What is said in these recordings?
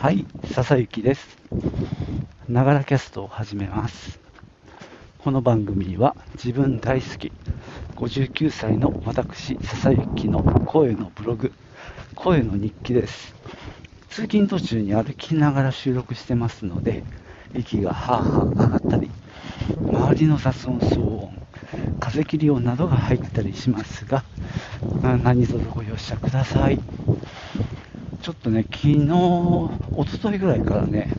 はい、笹雪です。ながらキャストを始めます。この番組は自分大好き、59歳の私、笹雪の声のブログ、声の日記です。通勤途中に歩きながら収録してますので、息がハーハー上がったり、周りの雑音、騒音、風切り音などが入ったりしますが、何卒ご容赦ください。ちょっとね、昨日、一昨日ぐらいからね、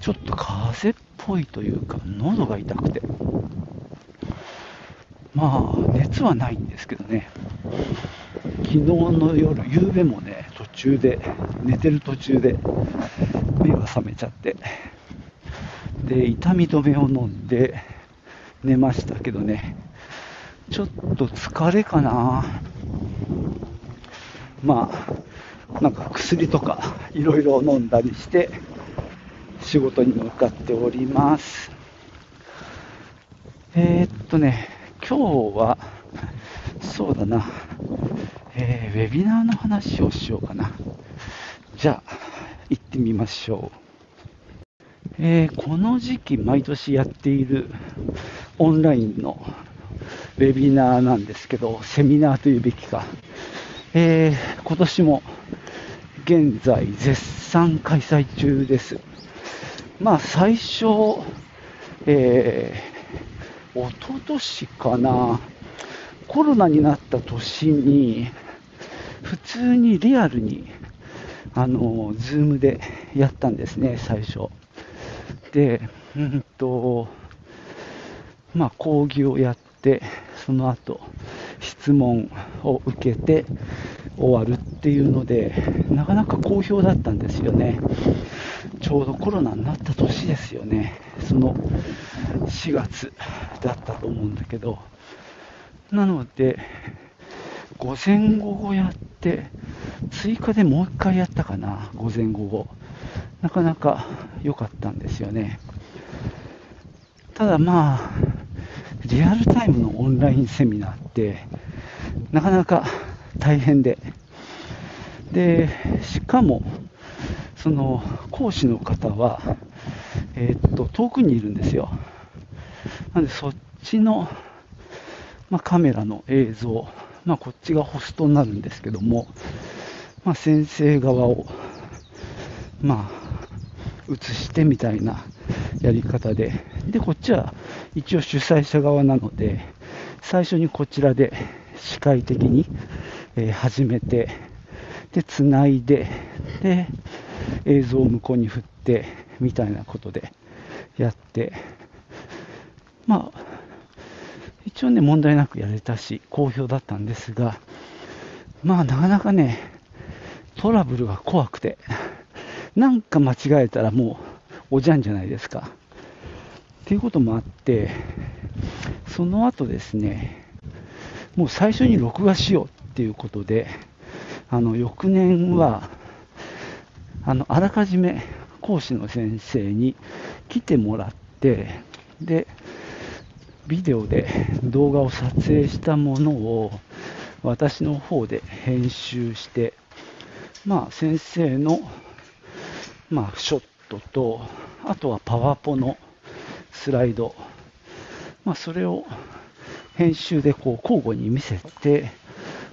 ちょっと風邪っぽいというか、喉が痛くて。まあ、熱はないんですけどね、昨日の夜、夕べもね、途中で、寝てる途中で、目が覚めちゃって、で、痛み止めを飲んで、寝ましたけどね、ちょっと疲れかな。まあ、なんか薬とかいろいろ飲んだりして仕事に向かっております。えー、っとね、今日は、そうだな、えー、ウェビナーの話をしようかな。じゃあ、行ってみましょう。えー、この時期、毎年やっているオンラインのウェビナーなんですけど、セミナーというべきか。えー、今年も現在絶賛開催中です。まあ最初、えー、おととしかな、コロナになった年に、普通にリアルに、あの、ズームでやったんですね、最初。で、うんと、まあ講義をやって、その後、質問を受けて、終わるっていうので、なかなか好評だったんですよね。ちょうどコロナになった年ですよね。その4月だったと思うんだけど。なので、午前午後やって、追加でもう一回やったかな、午前午後。なかなか良かったんですよね。ただまあ、リアルタイムのオンラインセミナーって、なかなか大変で、で、しかも、その講師の方は、えー、っと、遠くにいるんですよ。なので、そっちの、まあ、カメラの映像、まあ、こっちがホストになるんですけども、まあ、先生側を、まあ、映してみたいなやり方で、で、こっちは一応主催者側なので、最初にこちらで視界的に、えー、始めて、で、つないで、で、映像を向こうに振って、みたいなことでやって、まあ、一応ね、問題なくやれたし、好評だったんですが、まあ、なかなかね、トラブルが怖くて、なんか間違えたらもう、おじゃんじゃないですか。っていうこともあって、その後ですね、もう最初に録画しようっていうことで、あの翌年はあのあらかじめ講師の先生に来てもらってでビデオで動画を撮影したものを私の方で編集して、まあ、先生の、まあ、ショットとあとはパワポのスライド、まあ、それを編集でこう交互に見せて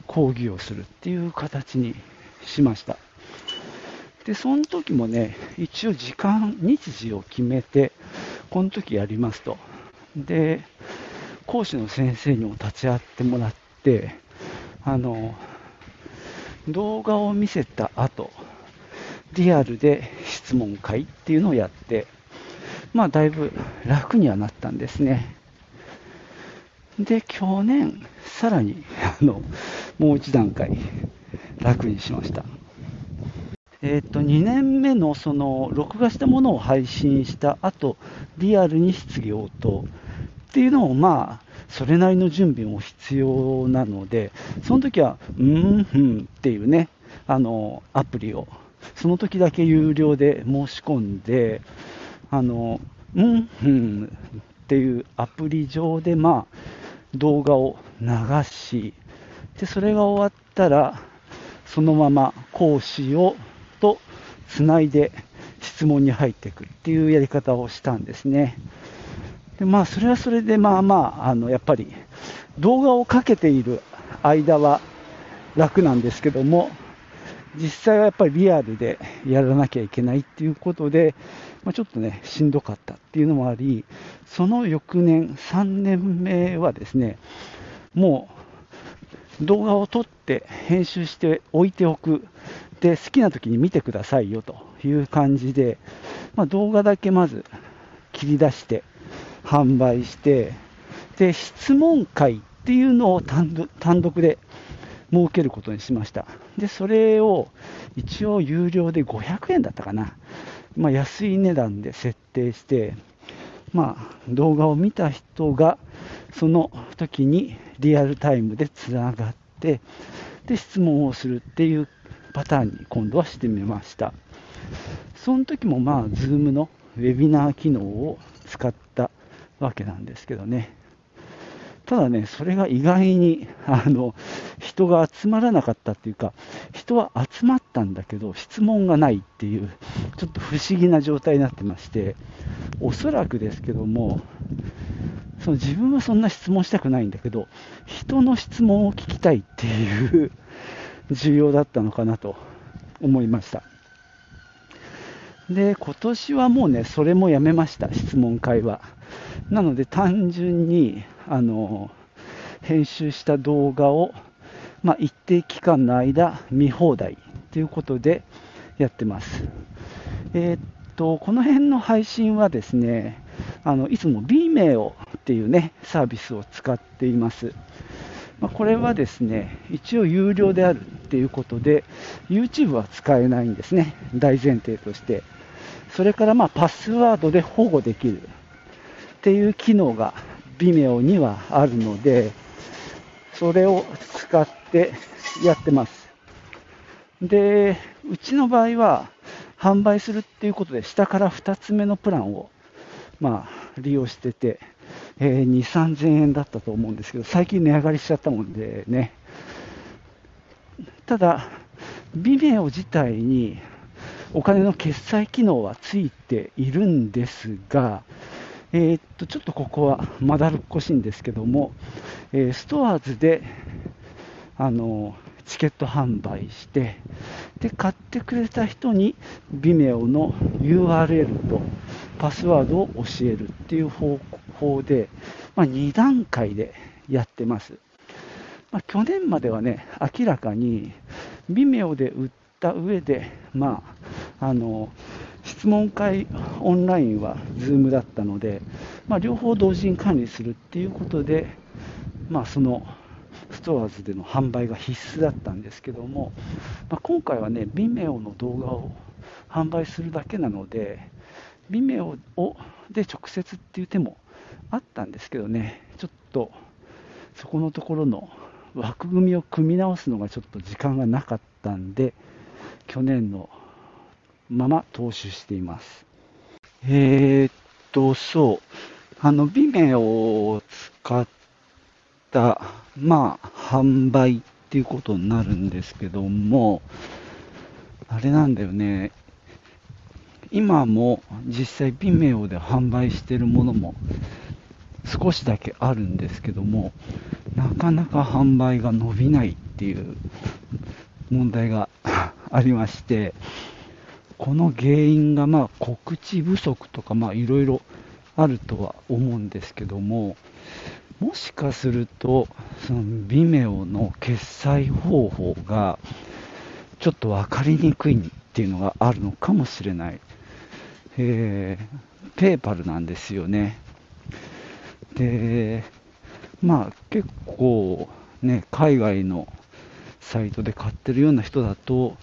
講義をするっていう形にしました。で、その時もね、一応時間、日時を決めて、この時やりますと。で、講師の先生にも立ち会ってもらって、あの、動画を見せた後、リアルで質問会っていうのをやって、まあだいぶ楽にはなったんですね。で、去年、さらに、あの、もう一段階、楽にしました。えっ、と、2年目の、その、録画したものを配信した後、リアルに質疑応答っていうのを、まあ、それなりの準備も必要なので、その時は、うん、うん、っていうね、あの、アプリを、その時だけ有料で申し込んで、あの、うん、うん、っていうアプリ上で、まあ、動画を流し、で、それが終わったら、そのまま講師をとつないで質問に入っていくっていうやり方をしたんですね。でまあ、それはそれで、まあまあ、あのやっぱり動画をかけている間は楽なんですけども、実際はやっぱりリアルでやらなきゃいけないっていうことで、まあ、ちょっとね、しんどかったっていうのもあり、その翌年、3年目はですね、もう動画を撮って編集して置いておく。で、好きな時に見てくださいよという感じで、まあ、動画だけまず切り出して販売して、で、質問会っていうのを単独で設けることにしました。で、それを一応有料で500円だったかな。まあ、安い値段で設定して、まあ、動画を見た人がその時にリアルタイムでつながってで質問をするっていうパターンに今度はしてみましたその時もまあ Zoom のウェビナー機能を使ったわけなんですけどねただね、それが意外に あの人が集まらなかったっていうか、人は集まったんだけど、質問がないっていう、ちょっと不思議な状態になってまして、おそらくですけども、その自分はそんな質問したくないんだけど、人の質問を聞きたいっていう需要だったのかなと思いました。で、今年はもうね、それもやめました、質問会は。なので単純にあの編集した動画を、まあ、一定期間の間見放題ということでやってます。えー、っとこの辺の配信はですねあのいつも Vimeo っていうねサービスを使っています。まあ、これはですね一応有料であるっていうことで YouTube は使えないんですね大前提としてそれからまあパスワードで保護できるっていう機能が Vimeo にはあるので、それを使ってやってます。で、うちの場合は販売するっていうことで下から2つ目のプランを、まあ、利用してて、えー、2、3000円だったと思うんですけど、最近値上がりしちゃったもんでね。ただ、Vimeo 自体にお金の決済機能はついているんですが、えー、っとちょっとここはまだるっこしいんですけども、えー、ストアーズであのチケット販売してで買ってくれた人に Vimeo の URL とパスワードを教えるっていう方法で、まあ、2段階でやってます、まあ、去年まではね明らかに Vimeo で売った上で、まあ、あの質問会オンラインは Zoom だったので、まあ、両方同時に管理するっていうことで、まあ、そのストアーズでの販売が必須だったんですけども、まあ、今回はね、Vimeo の動画を販売するだけなので、Vimeo をで直接っていう手もあったんですけどね、ちょっとそこのところの枠組みを組み直すのがちょっと時間がなかったんで、去年のまま投資しています。えー、っと、そう。あの、ビメを使った、まあ、販売っていうことになるんですけども、あれなんだよね。今も実際 Vimeo で販売してるものも少しだけあるんですけども、なかなか販売が伸びないっていう問題が ありまして、この原因がまあ告知不足とかいろいろあるとは思うんですけども、もしかすると、その Vimeo の決済方法がちょっと分かりにくいっていうのがあるのかもしれない。えー、ペーパルなんですよね。で、まあ結構ね、海外のサイトで買ってるような人だと、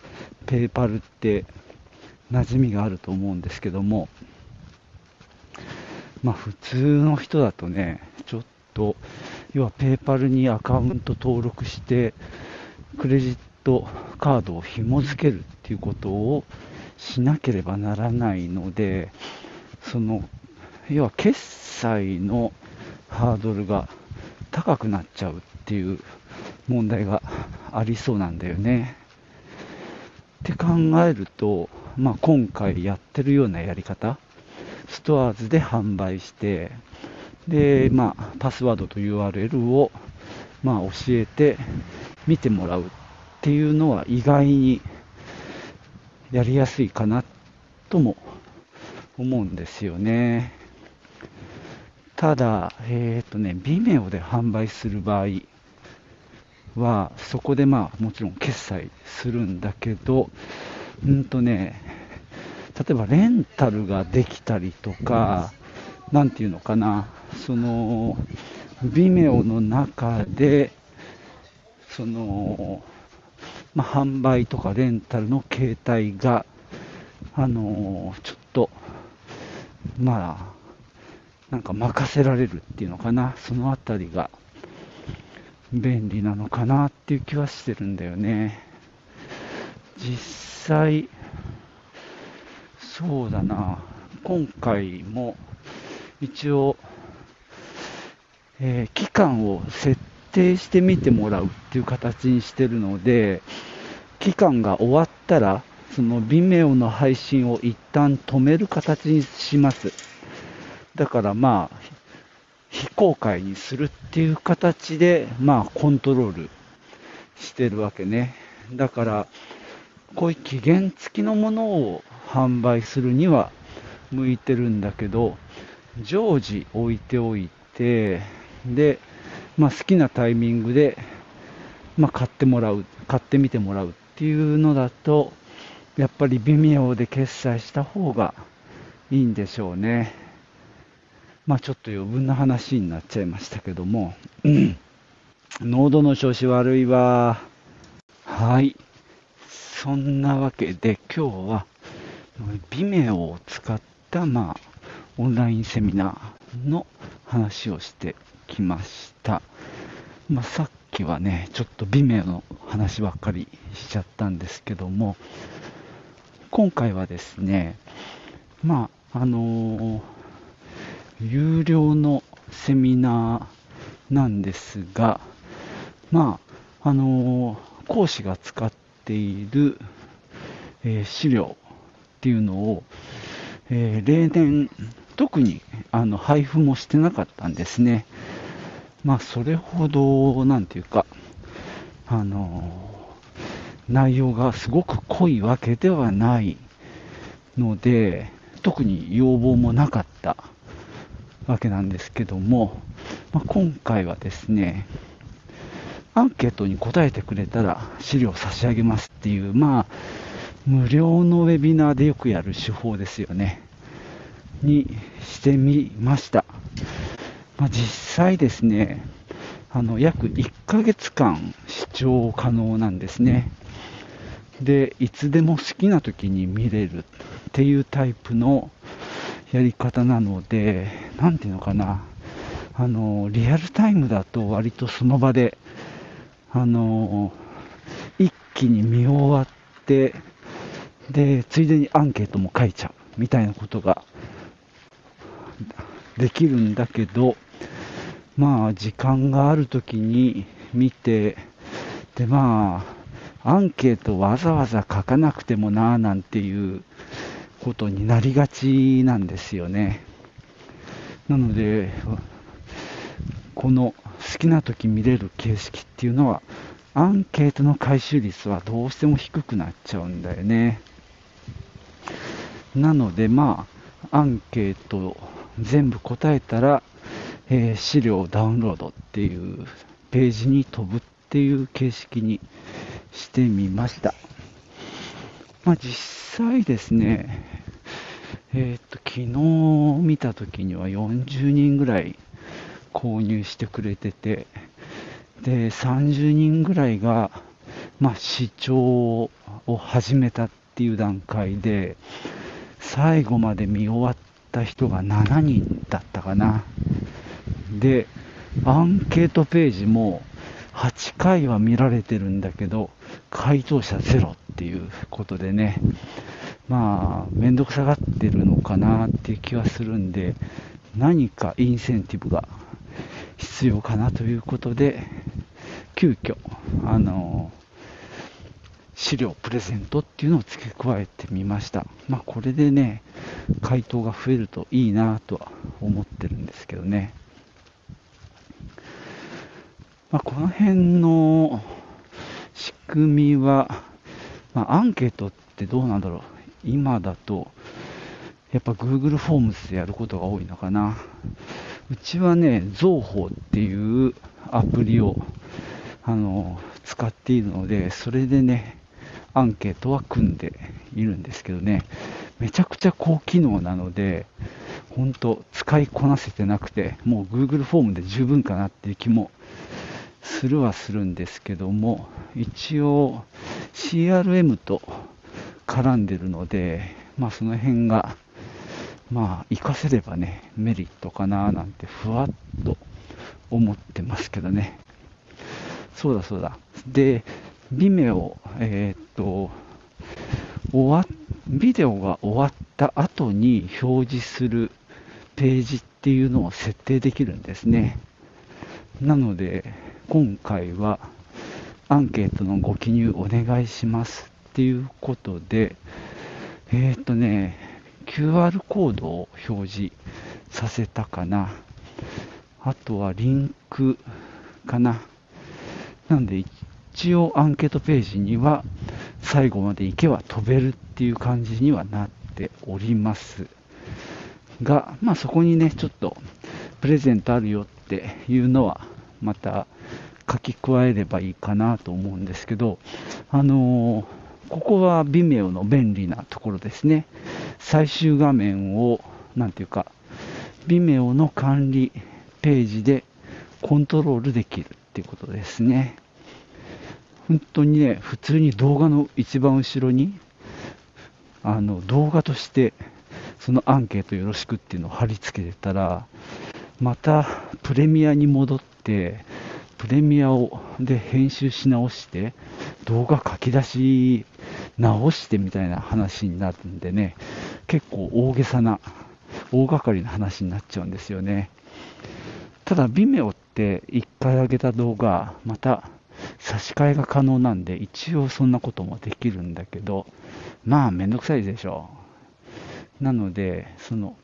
ペーパルって馴染みがあると思うんですけども、まあ、普通の人だとね、ちょっと、要はペーパルにアカウント登録して、クレジットカードを紐付けるっていうことをしなければならないので、その、要は決済のハードルが高くなっちゃうっていう問題がありそうなんだよね。って考えると、まあ、今回やってるようなやり方、ストアーズで販売して、で、まあ、パスワードと URL を、まあ、教えて見てもらうっていうのは意外にやりやすいかなとも思うんですよね。ただ、えっ、ー、とね、Vimeo で販売する場合は、そこでまあ、もちろん決済するんだけど、うんとね、例えばレンタルができたりとか、なんていうのかな、その、Vimeo の中で、その、まあ、販売とかレンタルの形態が、あのちょっと、まあ、なんか任せられるっていうのかな、そのあたりが便利なのかなっていう気はしてるんだよね。実際、そうだな、今回も一応、えー、期間を設定してみてもらうっていう形にしてるので、期間が終わったら、その Vimeo の配信を一旦止める形にします。だからまあ、非公開にするっていう形で、まあ、コントロールしてるわけね。だから、こういう期限付きのものを販売するには向いてるんだけど、常時置いておいて、で、まあ、好きなタイミングで、まあ、買ってもらう、買ってみてもらうっていうのだと、やっぱり微妙で決済した方がいいんでしょうね。まあちょっと余分な話になっちゃいましたけども、うん、喉の調子悪いわ。はい。そんなわけで今日は、ビメオを使った、まあ、オンラインセミナーの話をしてきました。まあ、さっきはね、ちょっとビメオの話ばっかりしちゃったんですけども、今回はですね、まあ、あのー有料のセミナーなんですが、まあ、あのー、講師が使ってている、えー、資料っていうのを、えー、例年、特にあの配布もしてなかったんですね。まあ、それほど、なんていうか、あの内容がすごく濃いわけではないので、特に要望もなかったわけなんですけども、まあ、今回はですね、アンケートに答えてくれたら資料差し上げますっていう、まあ、無料のウェビナーでよくやる手法ですよね。にしてみました。まあ、実際ですね、あの、約1ヶ月間視聴可能なんですね。で、いつでも好きな時に見れるっていうタイプのやり方なので、なんていうのかな、あの、リアルタイムだと割とその場で、あの、一気に見終わって、で、ついでにアンケートも書いちゃうみたいなことができるんだけど、まあ、時間がある時に見て、で、まあ、アンケートわざわざ書かなくてもなぁなんていうことになりがちなんですよね。なので、この好きな時見れる形式っていうのは、アンケートの回収率はどうしても低くなっちゃうんだよね。なので、まあ、アンケート全部答えたら、えー、資料ダウンロードっていうページに飛ぶっていう形式にしてみました。まあ、実際ですね、えー、っと、昨日見た時には40人ぐらい購入してくれてて、で、30人ぐらいが、まあ、視聴を始めたっていう段階で、最後まで見終わった人が7人だったかな。で、アンケートページも8回は見られてるんだけど、回答者ゼロっていうことでね、まあ、めんどくさがってるのかなっていう気はするんで、何かインセンティブが必要かなということで、急遽、あの、資料プレゼントっていうのを付け加えてみました。まあ、これでね、回答が増えるといいなとは思ってるんですけどね。まあ、この辺の仕組みは、まあ、アンケートってどうなんだろう。今だと、やっぱ Google フォームズでやることが多いのかな。うちはね、造法っていうアプリをあの使っているので、それでね、アンケートは組んでいるんですけどね、めちゃくちゃ高機能なので、本当使いこなせてなくて、もう Google フォームで十分かなっていう気もするはするんですけども、一応 CRM と絡んでるので、まあその辺が、まあ活かせればね、メリットかななんてふわっと思ってますけどね。そうだそうだ。で、ビメオ、えー、っと、終わ、ビデオが終わった後に表示するページっていうのを設定できるんですね。なので、今回はアンケートのご記入お願いしますっていうことで、えー、っとね、QR コードを表示させたかな。あとはリンクかな。なんで一応アンケートページには最後まで行けば飛べるっていう感じにはなっておりますが、まあそこにね、ちょっとプレゼントあるよっていうのはまた書き加えればいいかなと思うんですけど、あのー、ここは Vimeo の便利なところですね。最終画面を、なんていうか、Vimeo の管理ページでコントロールできるっていうことですね。本当にね、普通に動画の一番後ろに、あの、動画として、そのアンケートよろしくっていうのを貼り付けてたら、またプレミアに戻って、プレミアをで編集し直して、動画書き出し直してみたいな話になるんでね、結構大げさな、大掛かりな話になっちゃうんですよね。ただ、Vimeo って1回上げた動画、また差し替えが可能なんで、一応そんなこともできるんだけど、まあめんどくさいでしょう。なので、その、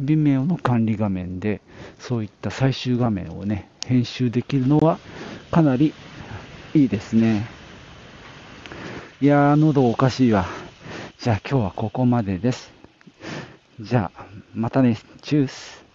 Vimeo の管理画面で、そういった最終画面をね、編集できるのは、かなりいいですね。いやー、喉おかしいわ。じゃあ今日はここまでです。じゃあ、またね。チュース。